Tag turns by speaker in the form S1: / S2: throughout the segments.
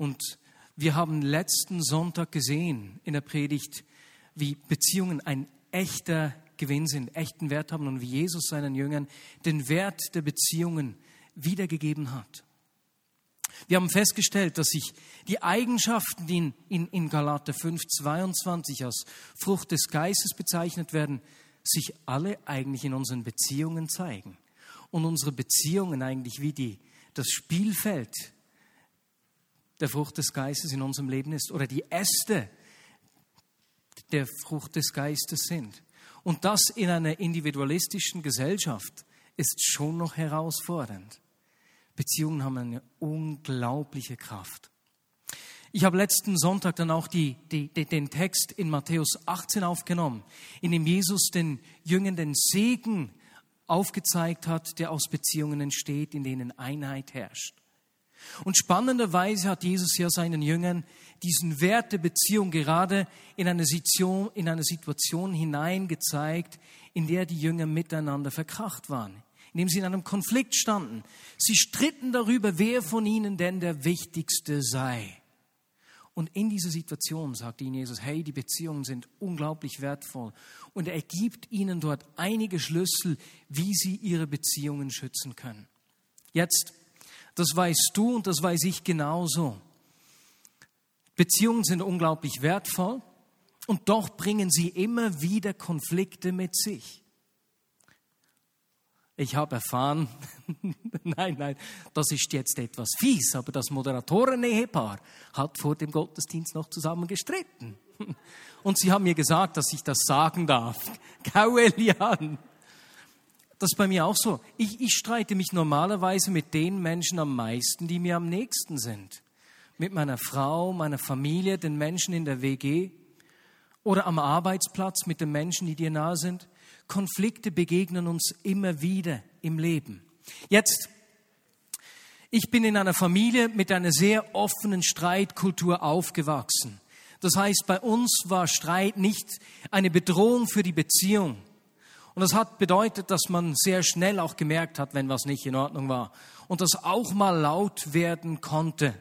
S1: Und wir haben letzten Sonntag gesehen in der Predigt, wie Beziehungen ein echter Gewinn sind, echten Wert haben und wie Jesus seinen Jüngern den Wert der Beziehungen wiedergegeben hat. Wir haben festgestellt, dass sich die Eigenschaften, die in, in, in Galater 5, 22 als Frucht des Geistes bezeichnet werden, sich alle eigentlich in unseren Beziehungen zeigen. Und unsere Beziehungen eigentlich wie die, das Spielfeld der Frucht des Geistes in unserem Leben ist oder die Äste der Frucht des Geistes sind. Und das in einer individualistischen Gesellschaft ist schon noch herausfordernd. Beziehungen haben eine unglaubliche Kraft. Ich habe letzten Sonntag dann auch die, die, den Text in Matthäus 18 aufgenommen, in dem Jesus den Jüngern den Segen aufgezeigt hat, der aus Beziehungen entsteht, in denen Einheit herrscht. Und spannenderweise hat Jesus ja seinen Jüngern diesen Wert der Beziehung gerade in eine Situation, in eine Situation hineingezeigt, in der die Jünger miteinander verkracht waren, in dem sie in einem Konflikt standen. Sie stritten darüber, wer von ihnen denn der Wichtigste sei. Und in dieser Situation sagte ihnen Jesus, hey, die Beziehungen sind unglaublich wertvoll. Und er gibt ihnen dort einige Schlüssel, wie sie ihre Beziehungen schützen können. Jetzt, das weißt du und das weiß ich genauso. Beziehungen sind unglaublich wertvoll und doch bringen sie immer wieder Konflikte mit sich. Ich habe erfahren, nein, nein, das ist jetzt etwas fies, aber das Moderatoren-Ehepaar hat vor dem Gottesdienst noch zusammen gestritten. Und sie haben mir gesagt, dass ich das sagen darf. Gau Elian. Das ist bei mir auch so. Ich, ich streite mich normalerweise mit den Menschen am meisten, die mir am nächsten sind. Mit meiner Frau, meiner Familie, den Menschen in der WG oder am Arbeitsplatz mit den Menschen, die dir nahe sind. Konflikte begegnen uns immer wieder im Leben. Jetzt, ich bin in einer Familie mit einer sehr offenen Streitkultur aufgewachsen. Das heißt, bei uns war Streit nicht eine Bedrohung für die Beziehung. Und das hat bedeutet, dass man sehr schnell auch gemerkt hat, wenn was nicht in Ordnung war. Und das auch mal laut werden konnte.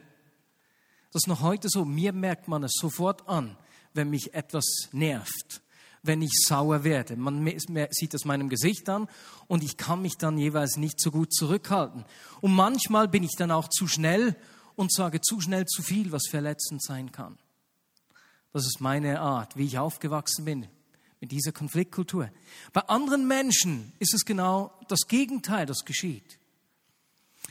S1: Das ist noch heute so. Mir merkt man es sofort an, wenn mich etwas nervt wenn ich sauer werde. Man sieht das meinem Gesicht an und ich kann mich dann jeweils nicht so gut zurückhalten. Und manchmal bin ich dann auch zu schnell und sage zu schnell zu viel, was verletzend sein kann. Das ist meine Art, wie ich aufgewachsen bin mit dieser Konfliktkultur. Bei anderen Menschen ist es genau das Gegenteil, das geschieht.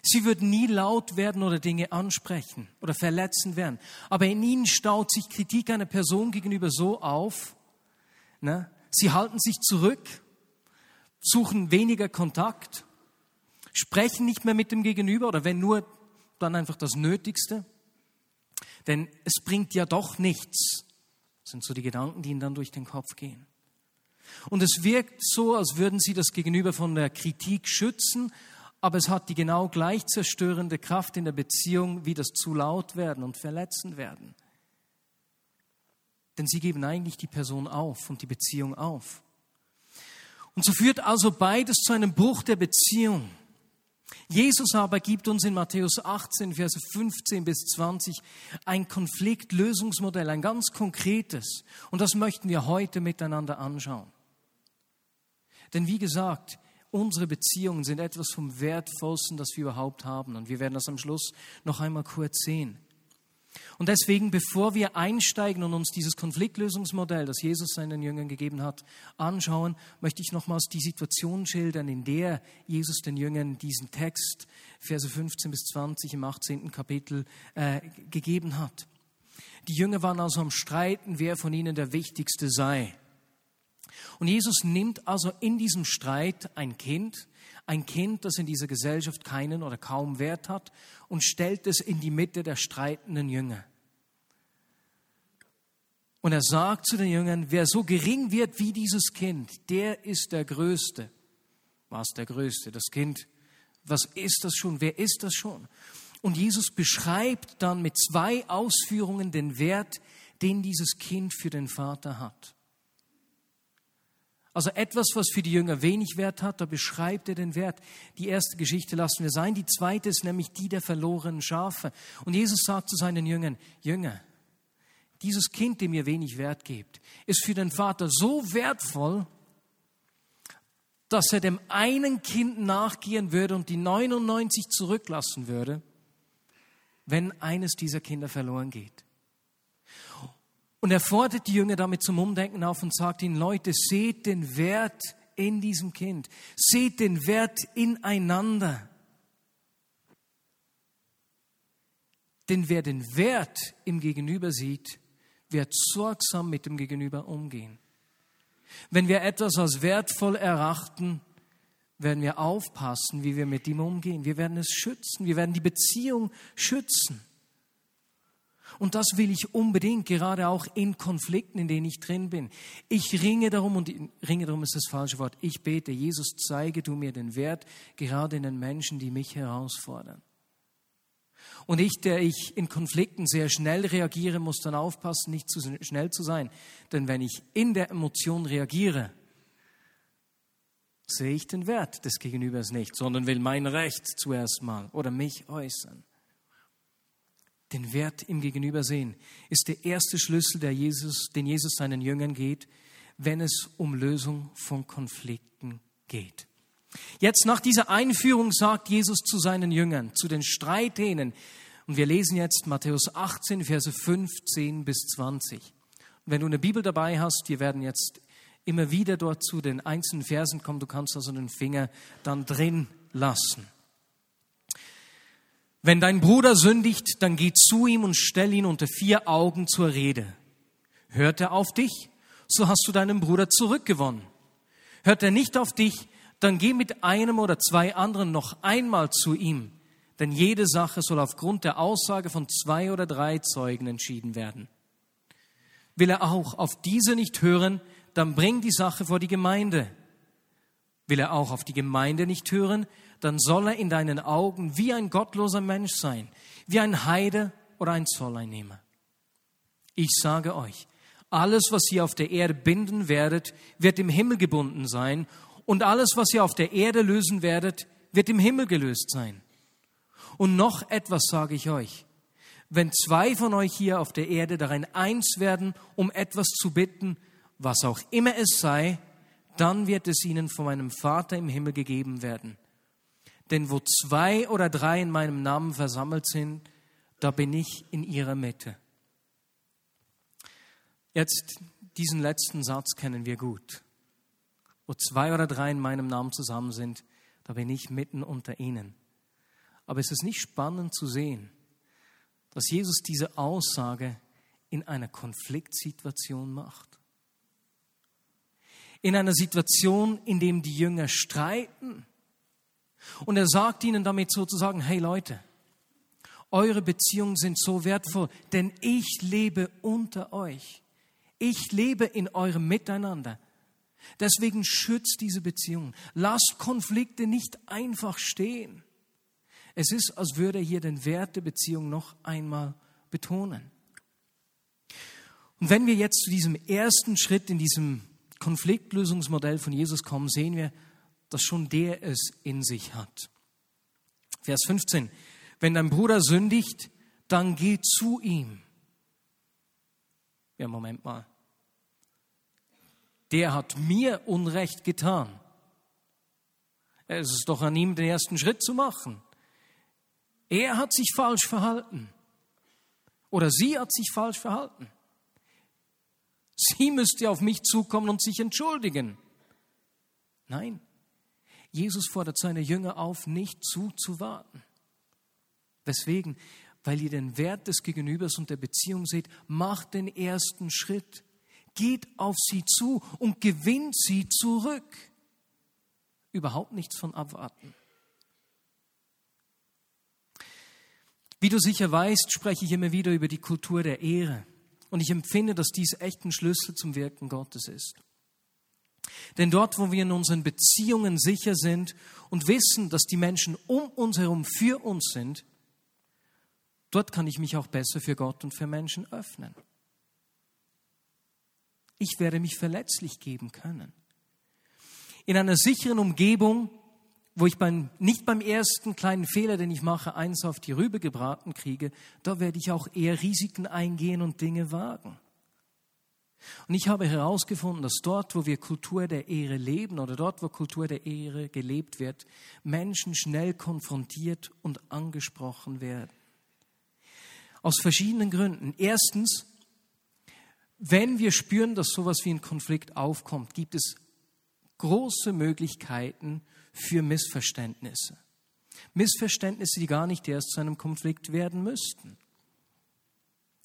S1: Sie würden nie laut werden oder Dinge ansprechen oder verletzen werden. Aber in ihnen staut sich Kritik einer Person gegenüber so auf, Ne? Sie halten sich zurück, suchen weniger Kontakt, sprechen nicht mehr mit dem Gegenüber oder wenn nur, dann einfach das Nötigste. Denn es bringt ja doch nichts. Sind so die Gedanken, die ihnen dann durch den Kopf gehen. Und es wirkt so, als würden sie das Gegenüber von der Kritik schützen, aber es hat die genau gleich zerstörende Kraft in der Beziehung wie das zu laut werden und verletzen werden. Denn sie geben eigentlich die Person auf und die Beziehung auf. Und so führt also beides zu einem Bruch der Beziehung. Jesus aber gibt uns in Matthäus 18, Verse 15 bis 20 ein Konfliktlösungsmodell, ein ganz konkretes. Und das möchten wir heute miteinander anschauen. Denn wie gesagt, unsere Beziehungen sind etwas vom Wertvollsten, das wir überhaupt haben. Und wir werden das am Schluss noch einmal kurz sehen. Und deswegen, bevor wir einsteigen und uns dieses Konfliktlösungsmodell, das Jesus seinen Jüngern gegeben hat, anschauen, möchte ich nochmals die Situation schildern, in der Jesus den Jüngern diesen Text, Verse 15 bis 20 im 18. Kapitel, äh, gegeben hat. Die Jünger waren also am Streiten, wer von ihnen der Wichtigste sei. Und Jesus nimmt also in diesem Streit ein Kind, ein Kind, das in dieser Gesellschaft keinen oder kaum Wert hat, und stellt es in die Mitte der streitenden Jünger. Und er sagt zu den Jüngern, wer so gering wird wie dieses Kind, der ist der Größte. Was der Größte? Das Kind. Was ist das schon? Wer ist das schon? Und Jesus beschreibt dann mit zwei Ausführungen den Wert, den dieses Kind für den Vater hat. Also etwas, was für die Jünger wenig Wert hat, da beschreibt er den Wert. Die erste Geschichte lassen wir sein. Die zweite ist nämlich die der verlorenen Schafe. Und Jesus sagt zu seinen Jüngern, Jünger, dieses Kind, dem ihr wenig Wert gebt, ist für den Vater so wertvoll, dass er dem einen Kind nachgehen würde und die 99 zurücklassen würde, wenn eines dieser Kinder verloren geht. Und er fordert die Jünger damit zum Umdenken auf und sagt ihnen, Leute, seht den Wert in diesem Kind, seht den Wert ineinander. Denn wer den Wert im Gegenüber sieht, wird sorgsam mit dem Gegenüber umgehen. Wenn wir etwas als wertvoll erachten, werden wir aufpassen, wie wir mit ihm umgehen. Wir werden es schützen. Wir werden die Beziehung schützen. Und das will ich unbedingt, gerade auch in Konflikten, in denen ich drin bin. Ich ringe darum, und ringe darum ist das falsche Wort, ich bete, Jesus, zeige du mir den Wert, gerade in den Menschen, die mich herausfordern. Und ich, der ich in Konflikten sehr schnell reagiere, muss dann aufpassen, nicht zu schnell zu sein. Denn wenn ich in der Emotion reagiere, sehe ich den Wert des Gegenübers nicht, sondern will mein Recht zuerst mal oder mich äußern. Den Wert im Gegenüber sehen ist der erste Schlüssel, der Jesus, den Jesus seinen Jüngern geht, wenn es um Lösung von Konflikten geht. Jetzt nach dieser Einführung sagt Jesus zu seinen Jüngern, zu den Streithähnen, und wir lesen jetzt Matthäus 18, Verse 15 bis 20. Und wenn du eine Bibel dabei hast, wir werden jetzt immer wieder dort zu den einzelnen Versen kommen, du kannst also den Finger dann drin lassen. Wenn dein Bruder sündigt, dann geh zu ihm und stell ihn unter vier Augen zur Rede. Hört er auf dich, so hast du deinen Bruder zurückgewonnen. Hört er nicht auf dich, dann geh mit einem oder zwei anderen noch einmal zu ihm, denn jede Sache soll aufgrund der Aussage von zwei oder drei Zeugen entschieden werden. Will er auch auf diese nicht hören, dann bring die Sache vor die Gemeinde. Will er auch auf die Gemeinde nicht hören, dann soll er in deinen Augen wie ein gottloser Mensch sein, wie ein Heide oder ein Zolleinnehmer. Ich sage euch, alles, was ihr auf der Erde binden werdet, wird im Himmel gebunden sein, und alles, was ihr auf der Erde lösen werdet, wird im Himmel gelöst sein. Und noch etwas sage ich euch. Wenn zwei von euch hier auf der Erde darin eins werden, um etwas zu bitten, was auch immer es sei, dann wird es ihnen von meinem Vater im Himmel gegeben werden. Denn wo zwei oder drei in meinem Namen versammelt sind, da bin ich in ihrer Mitte. Jetzt diesen letzten Satz kennen wir gut wo zwei oder drei in meinem Namen zusammen sind, da bin ich mitten unter ihnen. Aber es ist nicht spannend zu sehen, dass Jesus diese Aussage in einer Konfliktsituation macht. In einer Situation, in dem die Jünger streiten. Und er sagt ihnen damit sozusagen, hey Leute, eure Beziehungen sind so wertvoll, denn ich lebe unter euch. Ich lebe in eurem Miteinander. Deswegen schützt diese Beziehung. Lasst Konflikte nicht einfach stehen. Es ist, als würde er hier den Wert der Beziehung noch einmal betonen. Und wenn wir jetzt zu diesem ersten Schritt in diesem Konfliktlösungsmodell von Jesus kommen, sehen wir, dass schon der es in sich hat. Vers 15. Wenn dein Bruder sündigt, dann geh zu ihm. Ja, Moment mal der hat mir Unrecht getan. Es ist doch an ihm, den ersten Schritt zu machen. Er hat sich falsch verhalten. Oder sie hat sich falsch verhalten. Sie müsste auf mich zukommen und sich entschuldigen. Nein, Jesus fordert seine Jünger auf, nicht zuzuwarten. Weswegen? Weil ihr den Wert des Gegenübers und der Beziehung seht, macht den ersten Schritt geht auf sie zu und gewinnt sie zurück. Überhaupt nichts von abwarten. Wie du sicher weißt, spreche ich immer wieder über die Kultur der Ehre. Und ich empfinde, dass dies echt ein Schlüssel zum Wirken Gottes ist. Denn dort, wo wir in unseren Beziehungen sicher sind und wissen, dass die Menschen um uns herum für uns sind, dort kann ich mich auch besser für Gott und für Menschen öffnen. Ich werde mich verletzlich geben können. in einer sicheren Umgebung, wo ich beim, nicht beim ersten kleinen Fehler, den ich mache, eins auf die Rübe gebraten kriege, da werde ich auch eher Risiken eingehen und Dinge wagen. Und ich habe herausgefunden, dass dort, wo wir Kultur der Ehre leben oder dort, wo Kultur der Ehre gelebt wird, Menschen schnell konfrontiert und angesprochen werden. Aus verschiedenen Gründen. Erstens, wenn wir spüren, dass sowas wie ein Konflikt aufkommt, gibt es große Möglichkeiten für Missverständnisse. Missverständnisse, die gar nicht erst zu einem Konflikt werden müssten.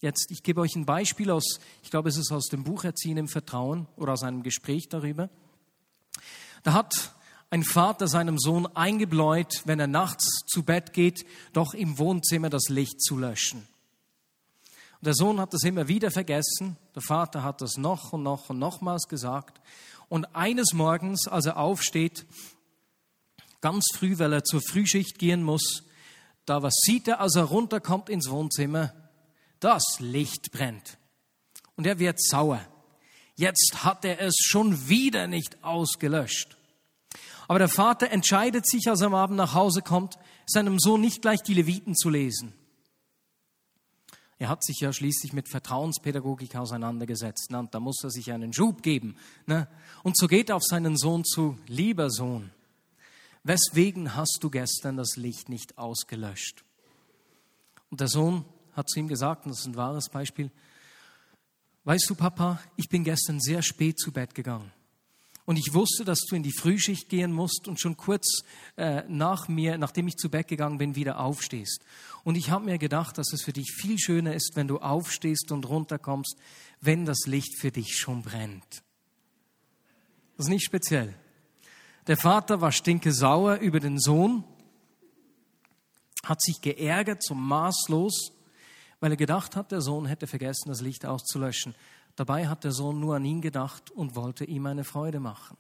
S1: Jetzt, ich gebe euch ein Beispiel aus, ich glaube, es ist aus dem Buch Erziehen im Vertrauen oder aus einem Gespräch darüber. Da hat ein Vater seinem Sohn eingebläut, wenn er nachts zu Bett geht, doch im Wohnzimmer das Licht zu löschen. Der Sohn hat das immer wieder vergessen. Der Vater hat das noch und noch und nochmals gesagt. Und eines Morgens, als er aufsteht, ganz früh, weil er zur Frühschicht gehen muss, da was sieht er, als er runterkommt ins Wohnzimmer? Das Licht brennt. Und er wird sauer. Jetzt hat er es schon wieder nicht ausgelöscht. Aber der Vater entscheidet sich, als er am Abend nach Hause kommt, seinem Sohn nicht gleich die Leviten zu lesen. Er hat sich ja schließlich mit Vertrauenspädagogik auseinandergesetzt. Ne? Und da muss er sich einen Schub geben. Ne? Und so geht er auf seinen Sohn zu, lieber Sohn, weswegen hast du gestern das Licht nicht ausgelöscht? Und der Sohn hat zu ihm gesagt, und das ist ein wahres Beispiel, weißt du, Papa, ich bin gestern sehr spät zu Bett gegangen. Und ich wusste, dass du in die Frühschicht gehen musst und schon kurz äh, nach mir, nachdem ich zu Bett gegangen bin, wieder aufstehst. Und ich habe mir gedacht, dass es für dich viel schöner ist, wenn du aufstehst und runterkommst, wenn das Licht für dich schon brennt. Das ist nicht speziell. Der Vater war stinke sauer über den Sohn, hat sich geärgert, so maßlos, weil er gedacht hat, der Sohn hätte vergessen, das Licht auszulöschen. Dabei hat der Sohn nur an ihn gedacht und wollte ihm eine Freude machen.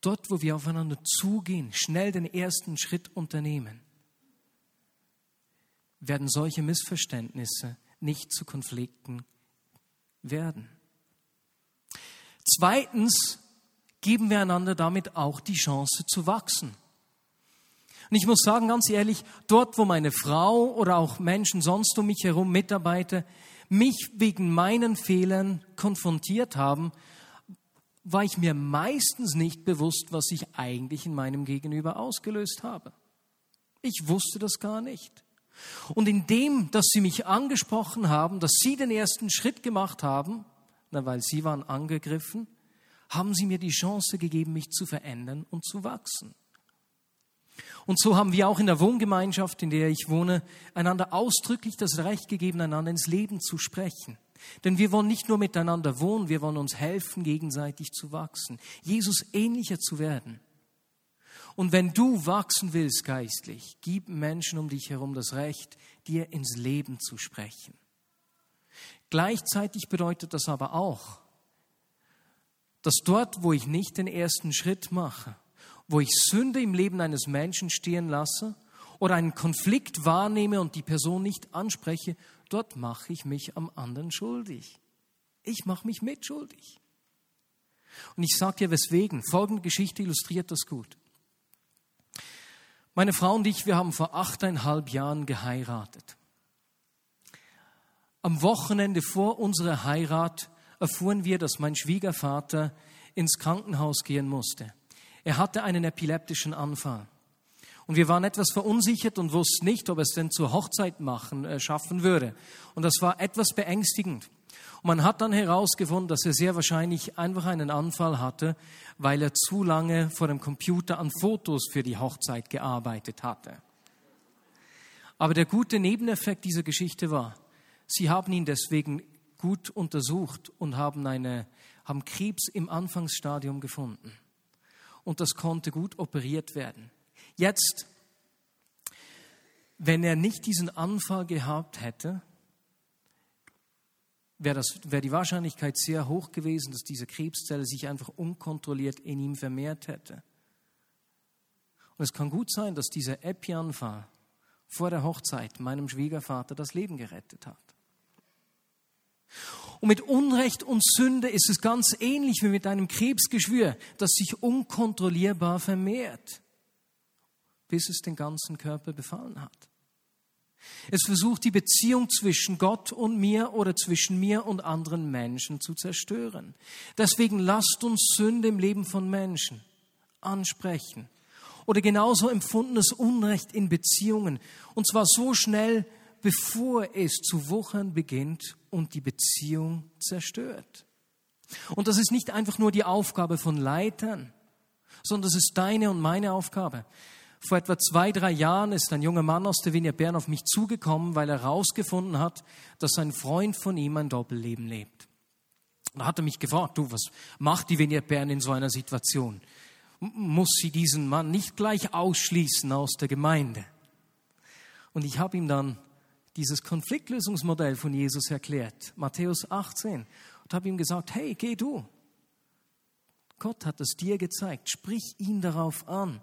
S1: Dort, wo wir aufeinander zugehen, schnell den ersten Schritt unternehmen, werden solche Missverständnisse nicht zu Konflikten werden. Zweitens geben wir einander damit auch die Chance zu wachsen. Und ich muss sagen, ganz ehrlich, dort, wo meine Frau oder auch Menschen sonst um mich herum, Mitarbeiter, mich wegen meinen Fehlern konfrontiert haben, war ich mir meistens nicht bewusst, was ich eigentlich in meinem Gegenüber ausgelöst habe. Ich wusste das gar nicht. Und indem, dass sie mich angesprochen haben, dass sie den ersten Schritt gemacht haben, na, weil sie waren angegriffen, haben sie mir die Chance gegeben, mich zu verändern und zu wachsen. Und so haben wir auch in der Wohngemeinschaft, in der ich wohne, einander ausdrücklich das Recht gegeben, einander ins Leben zu sprechen. Denn wir wollen nicht nur miteinander wohnen, wir wollen uns helfen, gegenseitig zu wachsen, Jesus ähnlicher zu werden. Und wenn du wachsen willst geistlich, gib Menschen um dich herum das Recht, dir ins Leben zu sprechen. Gleichzeitig bedeutet das aber auch, dass dort, wo ich nicht den ersten Schritt mache, wo ich Sünde im Leben eines Menschen stehen lasse oder einen Konflikt wahrnehme und die Person nicht anspreche, dort mache ich mich am anderen schuldig. Ich mache mich mitschuldig. Und ich sage dir weswegen. Folgende Geschichte illustriert das gut. Meine Frau und ich, wir haben vor achteinhalb Jahren geheiratet. Am Wochenende vor unserer Heirat erfuhren wir, dass mein Schwiegervater ins Krankenhaus gehen musste. Er hatte einen epileptischen Anfall. Und wir waren etwas verunsichert und wussten nicht, ob er es denn zur Hochzeit machen, äh, schaffen würde. Und das war etwas beängstigend. Und man hat dann herausgefunden, dass er sehr wahrscheinlich einfach einen Anfall hatte, weil er zu lange vor dem Computer an Fotos für die Hochzeit gearbeitet hatte. Aber der gute Nebeneffekt dieser Geschichte war, sie haben ihn deswegen gut untersucht und haben, eine, haben Krebs im Anfangsstadium gefunden und das konnte gut operiert werden. Jetzt, wenn er nicht diesen Anfall gehabt hätte, wäre wär die Wahrscheinlichkeit sehr hoch gewesen, dass diese Krebszelle sich einfach unkontrolliert in ihm vermehrt hätte. Und es kann gut sein, dass dieser Epi-Anfall vor der Hochzeit meinem Schwiegervater das Leben gerettet hat. Und mit Unrecht und Sünde ist es ganz ähnlich wie mit einem Krebsgeschwür, das sich unkontrollierbar vermehrt, bis es den ganzen Körper befallen hat. Es versucht die Beziehung zwischen Gott und mir oder zwischen mir und anderen Menschen zu zerstören. Deswegen lasst uns Sünde im Leben von Menschen ansprechen. Oder genauso empfundenes Unrecht in Beziehungen. Und zwar so schnell, bevor es zu wuchern beginnt und die Beziehung zerstört. Und das ist nicht einfach nur die Aufgabe von Leitern, sondern das ist deine und meine Aufgabe. Vor etwa zwei, drei Jahren ist ein junger Mann aus der Vinia Bern auf mich zugekommen, weil er herausgefunden hat, dass ein Freund von ihm ein Doppelleben lebt. Da hat er mich gefragt, du, was macht die Vinia Bern in so einer Situation? Muss sie diesen Mann nicht gleich ausschließen aus der Gemeinde? Und ich habe ihm dann dieses Konfliktlösungsmodell von Jesus erklärt, Matthäus 18, und habe ihm gesagt, hey, geh du. Gott hat es dir gezeigt, sprich ihn darauf an.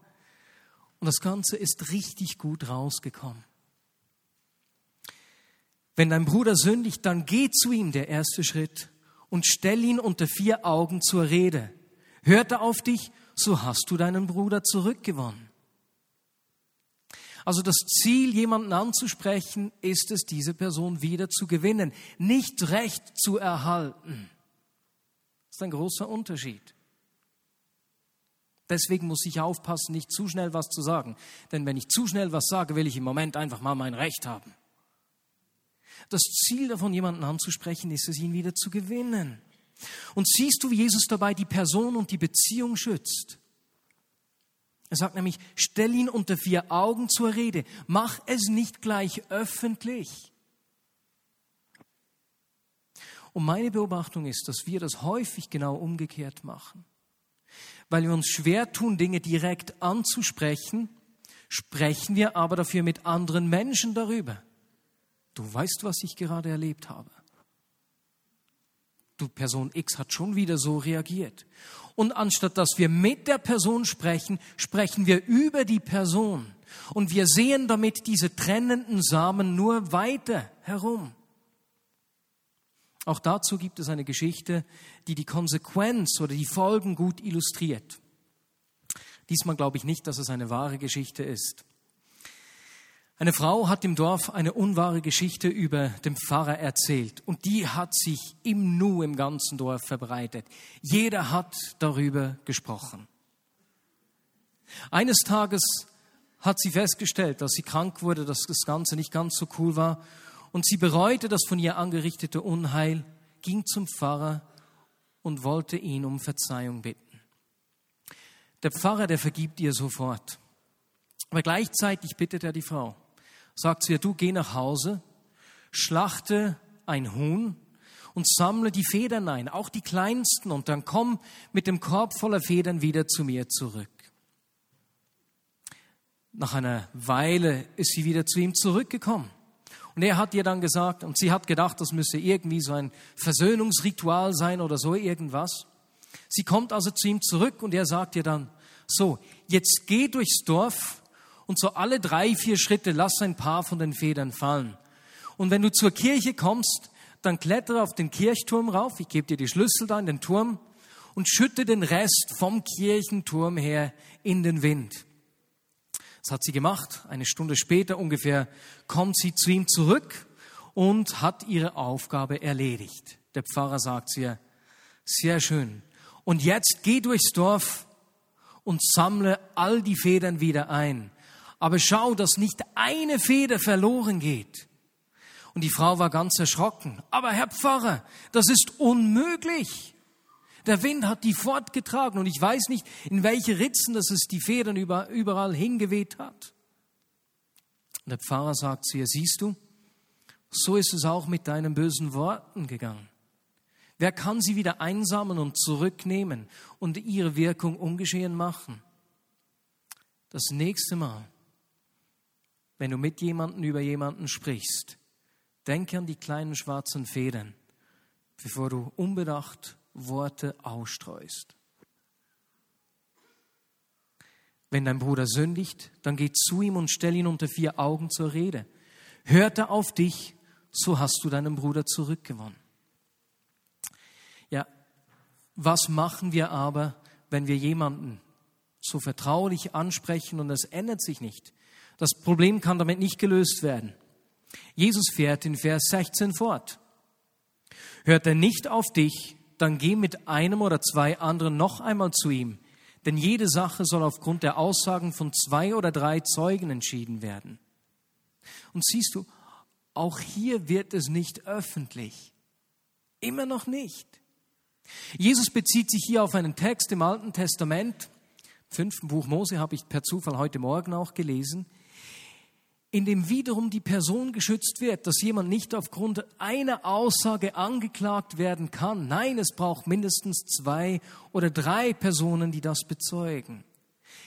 S1: Und das Ganze ist richtig gut rausgekommen. Wenn dein Bruder sündigt, dann geh zu ihm, der erste Schritt, und stell ihn unter vier Augen zur Rede. Hört er auf dich, so hast du deinen Bruder zurückgewonnen. Also das Ziel, jemanden anzusprechen, ist es, diese Person wieder zu gewinnen, nicht Recht zu erhalten. Das ist ein großer Unterschied. Deswegen muss ich aufpassen, nicht zu schnell was zu sagen. Denn wenn ich zu schnell was sage, will ich im Moment einfach mal mein Recht haben. Das Ziel davon, jemanden anzusprechen, ist es, ihn wieder zu gewinnen. Und siehst du, wie Jesus dabei die Person und die Beziehung schützt? Er sagt nämlich, stell ihn unter vier Augen zur Rede, mach es nicht gleich öffentlich. Und meine Beobachtung ist, dass wir das häufig genau umgekehrt machen weil wir uns schwer tun, Dinge direkt anzusprechen, sprechen wir aber dafür mit anderen Menschen darüber. Du weißt, was ich gerade erlebt habe. Du Person X hat schon wieder so reagiert. Und anstatt dass wir mit der Person sprechen, sprechen wir über die Person. Und wir sehen damit diese trennenden Samen nur weiter herum. Auch dazu gibt es eine Geschichte, die die Konsequenz oder die Folgen gut illustriert. Diesmal glaube ich nicht, dass es eine wahre Geschichte ist. Eine Frau hat im Dorf eine unwahre Geschichte über den Pfarrer erzählt und die hat sich im Nu im ganzen Dorf verbreitet. Jeder hat darüber gesprochen. Eines Tages hat sie festgestellt, dass sie krank wurde, dass das Ganze nicht ganz so cool war und sie bereute das von ihr angerichtete Unheil, ging zum Pfarrer und wollte ihn um Verzeihung bitten. Der Pfarrer, der vergibt ihr sofort. Aber gleichzeitig bittet er die Frau, sagt sie, du geh nach Hause, schlachte ein Huhn und sammle die Federn ein, auch die kleinsten, und dann komm mit dem Korb voller Federn wieder zu mir zurück. Nach einer Weile ist sie wieder zu ihm zurückgekommen. Und er hat ihr dann gesagt, und sie hat gedacht, das müsse irgendwie so ein Versöhnungsritual sein oder so irgendwas. Sie kommt also zu ihm zurück und er sagt ihr dann, so, jetzt geh durchs Dorf und so alle drei, vier Schritte lass ein paar von den Federn fallen. Und wenn du zur Kirche kommst, dann klettere auf den Kirchturm rauf, ich gebe dir die Schlüssel da in den Turm und schütte den Rest vom Kirchenturm her in den Wind. Das hat sie gemacht. Eine Stunde später ungefähr kommt sie zu ihm zurück und hat ihre Aufgabe erledigt. Der Pfarrer sagt zu ihr, sehr schön. Und jetzt geh durchs Dorf und sammle all die Federn wieder ein. Aber schau, dass nicht eine Feder verloren geht. Und die Frau war ganz erschrocken. Aber Herr Pfarrer, das ist unmöglich. Der Wind hat die fortgetragen und ich weiß nicht, in welche Ritzen das es die Federn überall hingeweht hat. Und der Pfarrer sagt zu ihr, siehst du, so ist es auch mit deinen bösen Worten gegangen. Wer kann sie wieder einsammeln und zurücknehmen und ihre Wirkung ungeschehen machen? Das nächste Mal, wenn du mit jemandem über jemanden sprichst, denke an die kleinen schwarzen Federn, bevor du unbedacht Worte ausstreust. Wenn dein Bruder sündigt, dann geh zu ihm und stell ihn unter vier Augen zur Rede. Hört er auf dich, so hast du deinen Bruder zurückgewonnen. Was machen wir aber, wenn wir jemanden so vertraulich ansprechen und es ändert sich nicht? Das Problem kann damit nicht gelöst werden. Jesus fährt in Vers 16 fort. Hört er nicht auf dich, dann geh mit einem oder zwei anderen noch einmal zu ihm, denn jede Sache soll aufgrund der Aussagen von zwei oder drei Zeugen entschieden werden. Und siehst du, auch hier wird es nicht öffentlich. Immer noch nicht. Jesus bezieht sich hier auf einen Text im Alten Testament, fünften Buch Mose habe ich per Zufall heute Morgen auch gelesen, in dem wiederum die Person geschützt wird, dass jemand nicht aufgrund einer Aussage angeklagt werden kann. Nein, es braucht mindestens zwei oder drei Personen, die das bezeugen.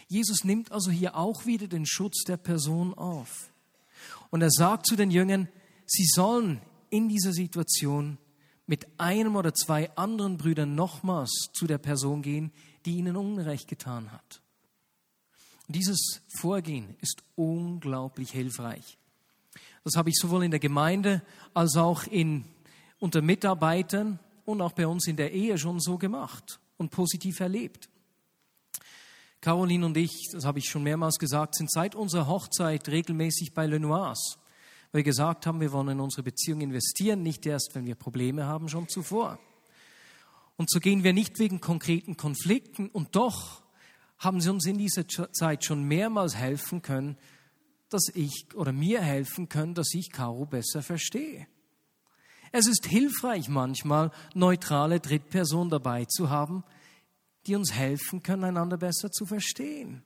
S1: Jesus nimmt also hier auch wieder den Schutz der Person auf. Und er sagt zu den Jüngern, sie sollen in dieser Situation mit einem oder zwei anderen Brüdern nochmals zu der Person gehen, die ihnen Unrecht getan hat. Dieses Vorgehen ist unglaublich hilfreich. Das habe ich sowohl in der Gemeinde als auch in, unter Mitarbeitern und auch bei uns in der Ehe schon so gemacht und positiv erlebt. Caroline und ich, das habe ich schon mehrmals gesagt, sind seit unserer Hochzeit regelmäßig bei Lenoise, weil wir gesagt haben, wir wollen in unsere Beziehung investieren, nicht erst, wenn wir Probleme haben, schon zuvor. Und so gehen wir nicht wegen konkreten Konflikten und doch haben sie uns in dieser Zeit schon mehrmals helfen können, dass ich oder mir helfen können, dass ich Caro besser verstehe. Es ist hilfreich manchmal, neutrale Drittpersonen dabei zu haben, die uns helfen können, einander besser zu verstehen.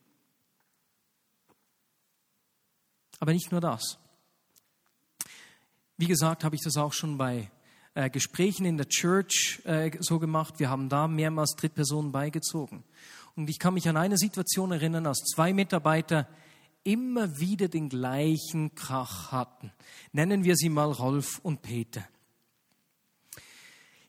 S1: Aber nicht nur das. Wie gesagt, habe ich das auch schon bei äh, Gesprächen in der Church äh, so gemacht. Wir haben da mehrmals Drittpersonen beigezogen. Und ich kann mich an eine Situation erinnern, als zwei Mitarbeiter immer wieder den gleichen Krach hatten. Nennen wir sie mal Rolf und Peter.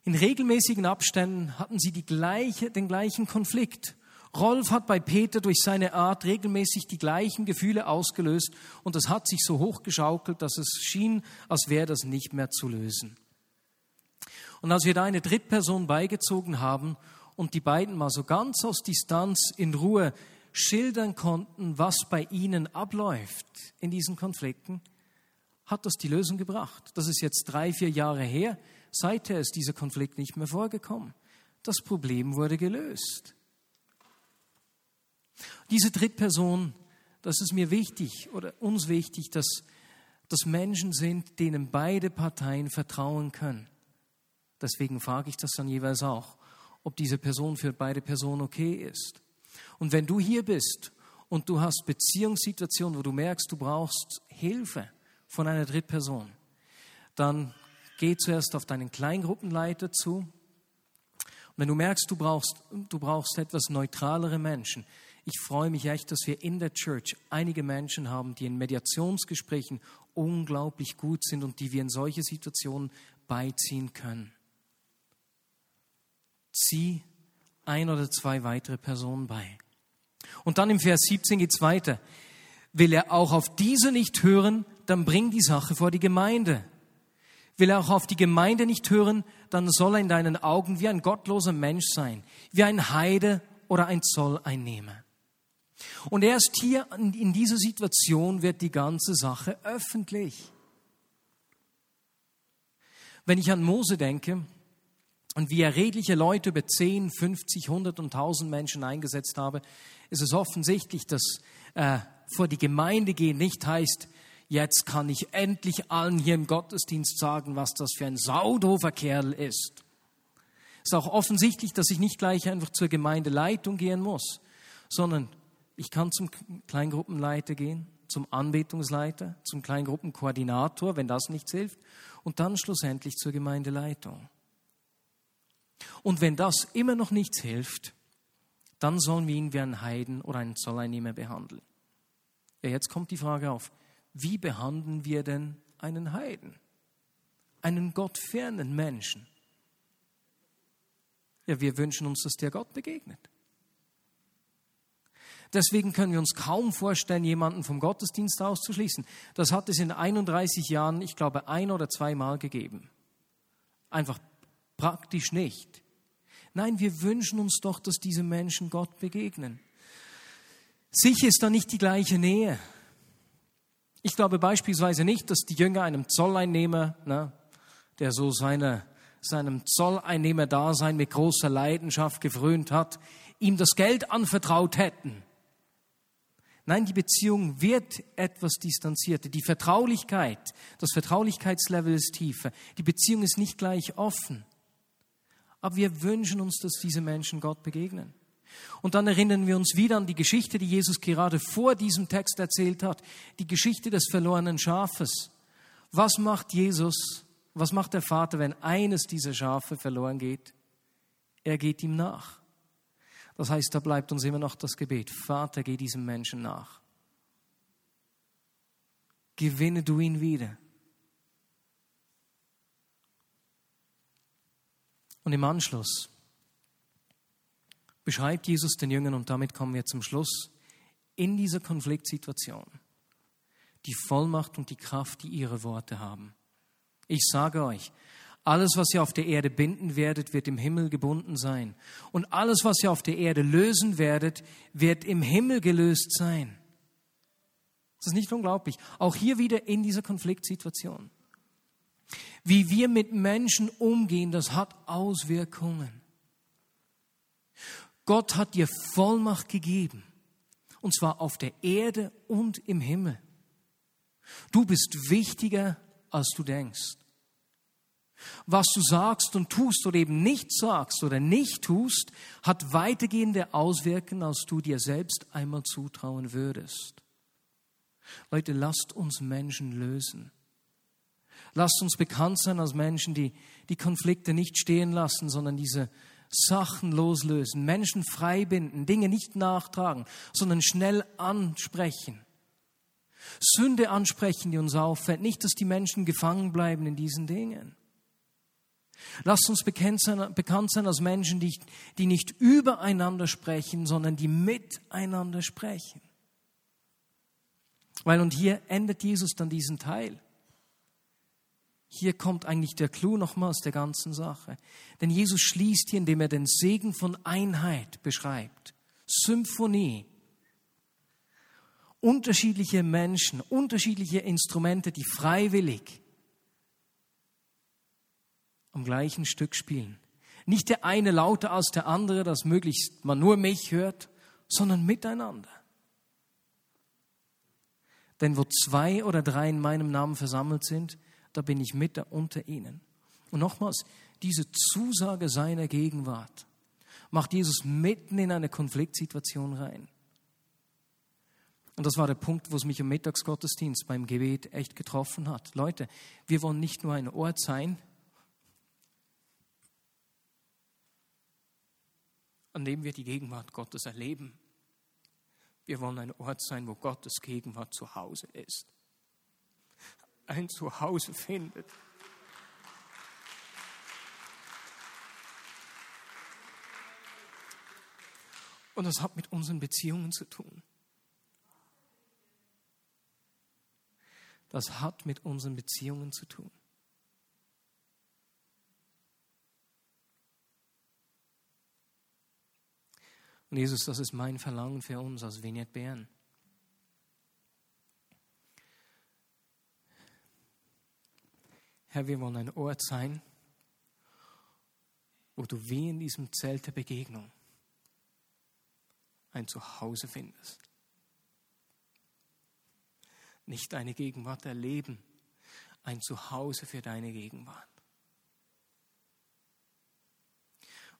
S1: In regelmäßigen Abständen hatten sie gleiche, den gleichen Konflikt. Rolf hat bei Peter durch seine Art regelmäßig die gleichen Gefühle ausgelöst und das hat sich so hochgeschaukelt, dass es schien, als wäre das nicht mehr zu lösen. Und als wir da eine Drittperson beigezogen haben und die beiden mal so ganz aus Distanz in Ruhe schildern konnten, was bei ihnen abläuft in diesen Konflikten, hat das die Lösung gebracht. Das ist jetzt drei, vier Jahre her. Seither ist dieser Konflikt nicht mehr vorgekommen. Das Problem wurde gelöst. Diese Drittperson, das ist mir wichtig oder uns wichtig, dass das Menschen sind, denen beide Parteien vertrauen können. Deswegen frage ich das dann jeweils auch ob diese Person für beide Personen okay ist. Und wenn du hier bist und du hast Beziehungssituationen, wo du merkst, du brauchst Hilfe von einer Drittperson, dann geh zuerst auf deinen Kleingruppenleiter zu. Und wenn du merkst, du brauchst, du brauchst etwas neutralere Menschen, ich freue mich echt, dass wir in der Church einige Menschen haben, die in Mediationsgesprächen unglaublich gut sind und die wir in solche Situationen beiziehen können zieh ein oder zwei weitere Personen bei. Und dann im Vers 17 geht's weiter. Will er auch auf diese nicht hören, dann bring die Sache vor die Gemeinde. Will er auch auf die Gemeinde nicht hören, dann soll er in deinen Augen wie ein gottloser Mensch sein, wie ein Heide oder ein Zolleinnehmer. Und erst hier in dieser Situation wird die ganze Sache öffentlich. Wenn ich an Mose denke, und wie er redliche Leute über 10, 50, 100 und 1000 Menschen eingesetzt habe, ist es offensichtlich, dass äh, vor die Gemeinde gehen nicht heißt, jetzt kann ich endlich allen hier im Gottesdienst sagen, was das für ein saudover Kerl ist. Es ist auch offensichtlich, dass ich nicht gleich einfach zur Gemeindeleitung gehen muss, sondern ich kann zum Kleingruppenleiter gehen, zum Anbetungsleiter, zum Kleingruppenkoordinator, wenn das nichts hilft, und dann schlussendlich zur Gemeindeleitung. Und wenn das immer noch nichts hilft, dann sollen wir ihn wie einen Heiden oder einen Zolleinnehmer behandeln. Ja, jetzt kommt die Frage auf, wie behandeln wir denn einen Heiden? Einen gottfernen Menschen? Ja, wir wünschen uns, dass der Gott begegnet. Deswegen können wir uns kaum vorstellen, jemanden vom Gottesdienst auszuschließen. Das hat es in 31 Jahren, ich glaube, ein oder zweimal gegeben. Einfach praktisch nicht. Nein, wir wünschen uns doch, dass diese Menschen Gott begegnen. Sicher ist da nicht die gleiche Nähe. Ich glaube beispielsweise nicht, dass die Jünger einem Zolleinnehmer, ne, der so seine, seinem Zolleinnehmerdasein mit großer Leidenschaft gefrönt hat, ihm das Geld anvertraut hätten. Nein, die Beziehung wird etwas distanzierter. Die Vertraulichkeit, das Vertraulichkeitslevel ist tiefer. Die Beziehung ist nicht gleich offen. Aber wir wünschen uns, dass diese Menschen Gott begegnen. Und dann erinnern wir uns wieder an die Geschichte, die Jesus gerade vor diesem Text erzählt hat. Die Geschichte des verlorenen Schafes. Was macht Jesus? Was macht der Vater, wenn eines dieser Schafe verloren geht? Er geht ihm nach. Das heißt, da bleibt uns immer noch das Gebet. Vater, geh diesem Menschen nach. Gewinne du ihn wieder. Und im Anschluss beschreibt Jesus den Jüngern, und damit kommen wir zum Schluss, in dieser Konfliktsituation die Vollmacht und die Kraft, die ihre Worte haben. Ich sage euch, alles, was ihr auf der Erde binden werdet, wird im Himmel gebunden sein. Und alles, was ihr auf der Erde lösen werdet, wird im Himmel gelöst sein. Das ist nicht unglaublich. Auch hier wieder in dieser Konfliktsituation. Wie wir mit Menschen umgehen, das hat Auswirkungen. Gott hat dir Vollmacht gegeben. Und zwar auf der Erde und im Himmel. Du bist wichtiger, als du denkst was du sagst und tust oder eben nicht sagst oder nicht tust, hat weitergehende Auswirkungen, als du dir selbst einmal zutrauen würdest. Leute, lasst uns Menschen lösen. Lasst uns bekannt sein als Menschen, die die Konflikte nicht stehen lassen, sondern diese Sachen loslösen, Menschen frei binden, Dinge nicht nachtragen, sondern schnell ansprechen. Sünde ansprechen, die uns auffällt. Nicht, dass die Menschen gefangen bleiben in diesen Dingen. Lasst uns bekannt sein, bekannt sein als Menschen, die, die nicht übereinander sprechen, sondern die miteinander sprechen. Weil, und hier endet Jesus dann diesen Teil. Hier kommt eigentlich der Clou nochmals der ganzen Sache. Denn Jesus schließt hier, indem er den Segen von Einheit beschreibt. Symphonie. Unterschiedliche Menschen, unterschiedliche Instrumente, die freiwillig am gleichen Stück spielen. Nicht der eine lauter als der andere, dass möglichst man nur mich hört, sondern miteinander. Denn wo zwei oder drei in meinem Namen versammelt sind, da bin ich mit unter ihnen. Und nochmals, diese Zusage seiner Gegenwart macht Jesus mitten in eine Konfliktsituation rein. Und das war der Punkt, wo es mich im Mittagsgottesdienst beim Gebet echt getroffen hat. Leute, wir wollen nicht nur ein Ort sein, an dem wir die Gegenwart Gottes erleben. Wir wollen ein Ort sein, wo Gottes Gegenwart zu Hause ist. Ein Zuhause findet. Und das hat mit unseren Beziehungen zu tun. Das hat mit unseren Beziehungen zu tun. Und Jesus, das ist mein Verlangen für uns als Vignette Bern. Herr, wir wollen ein Ort sein, wo du wie in diesem Zelt der Begegnung ein Zuhause findest. Nicht deine Gegenwart erleben, ein Zuhause für deine Gegenwart.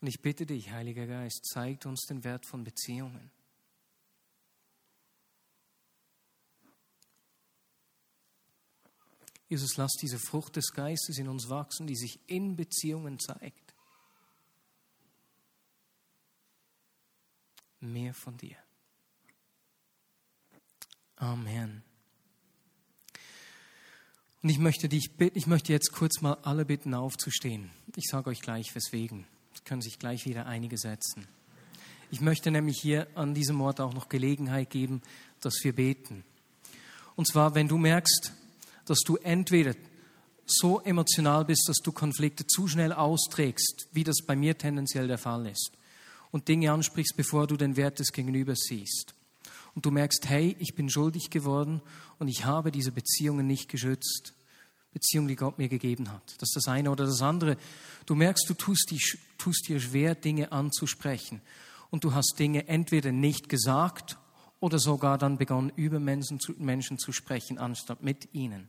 S1: Und ich bitte dich, Heiliger Geist, zeigt uns den Wert von Beziehungen. Jesus, lass diese Frucht des Geistes in uns wachsen, die sich in Beziehungen zeigt. Mehr von dir. Amen. Und ich möchte dich bitten, ich möchte jetzt kurz mal alle bitten, aufzustehen. Ich sage euch gleich, weswegen können sich gleich wieder einige setzen. Ich möchte nämlich hier an diesem Ort auch noch Gelegenheit geben, dass wir beten. Und zwar, wenn du merkst, dass du entweder so emotional bist, dass du Konflikte zu schnell austrägst, wie das bei mir tendenziell der Fall ist, und Dinge ansprichst, bevor du den Wert des Gegenübers siehst. Und du merkst, hey, ich bin schuldig geworden und ich habe diese Beziehungen nicht geschützt. Beziehung, die Gott mir gegeben hat. Das ist das eine oder das andere. Du merkst, du tust, die, tust dir schwer, Dinge anzusprechen. Und du hast Dinge entweder nicht gesagt oder sogar dann begonnen, über Menschen zu, Menschen zu sprechen, anstatt mit ihnen.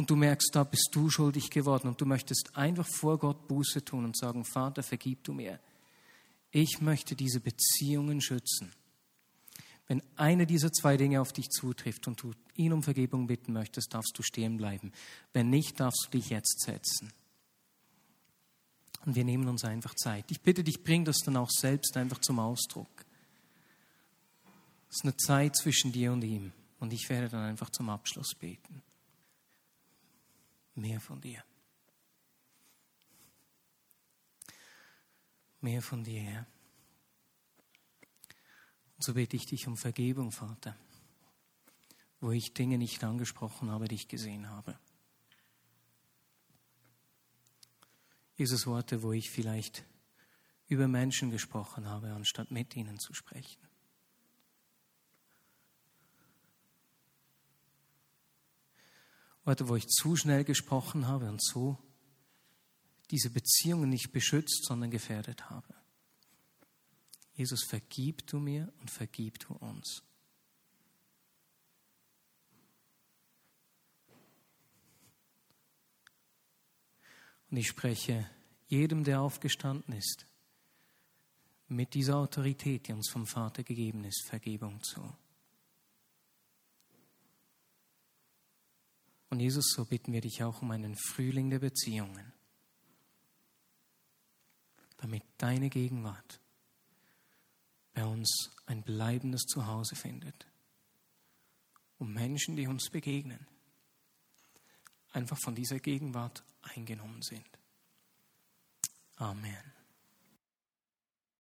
S1: Und du merkst, da bist du schuldig geworden und du möchtest einfach vor Gott Buße tun und sagen, Vater, vergib du mir. Ich möchte diese Beziehungen schützen. Wenn eine dieser zwei Dinge auf dich zutrifft und du ihn um Vergebung bitten möchtest, darfst du stehen bleiben. Wenn nicht, darfst du dich jetzt setzen. Und wir nehmen uns einfach Zeit. Ich bitte dich, bring das dann auch selbst einfach zum Ausdruck. Es ist eine Zeit zwischen dir und ihm. Und ich werde dann einfach zum Abschluss beten. Mehr von dir. Mehr von dir, Herr. Und so bete ich dich um Vergebung, Vater, wo ich Dinge nicht angesprochen habe, die ich gesehen habe. Jesus Worte, wo ich vielleicht über Menschen gesprochen habe, anstatt mit ihnen zu sprechen. Orte, wo ich zu schnell gesprochen habe und so diese Beziehungen nicht beschützt, sondern gefährdet habe. Jesus, vergib du mir und vergib du uns. Und ich spreche jedem, der aufgestanden ist, mit dieser Autorität, die uns vom Vater gegeben ist, Vergebung zu. Und Jesus, so bitten wir dich auch um einen Frühling der Beziehungen, damit deine Gegenwart bei uns ein bleibendes Zuhause findet. Um Menschen, die uns begegnen, einfach von dieser Gegenwart eingenommen sind. Amen.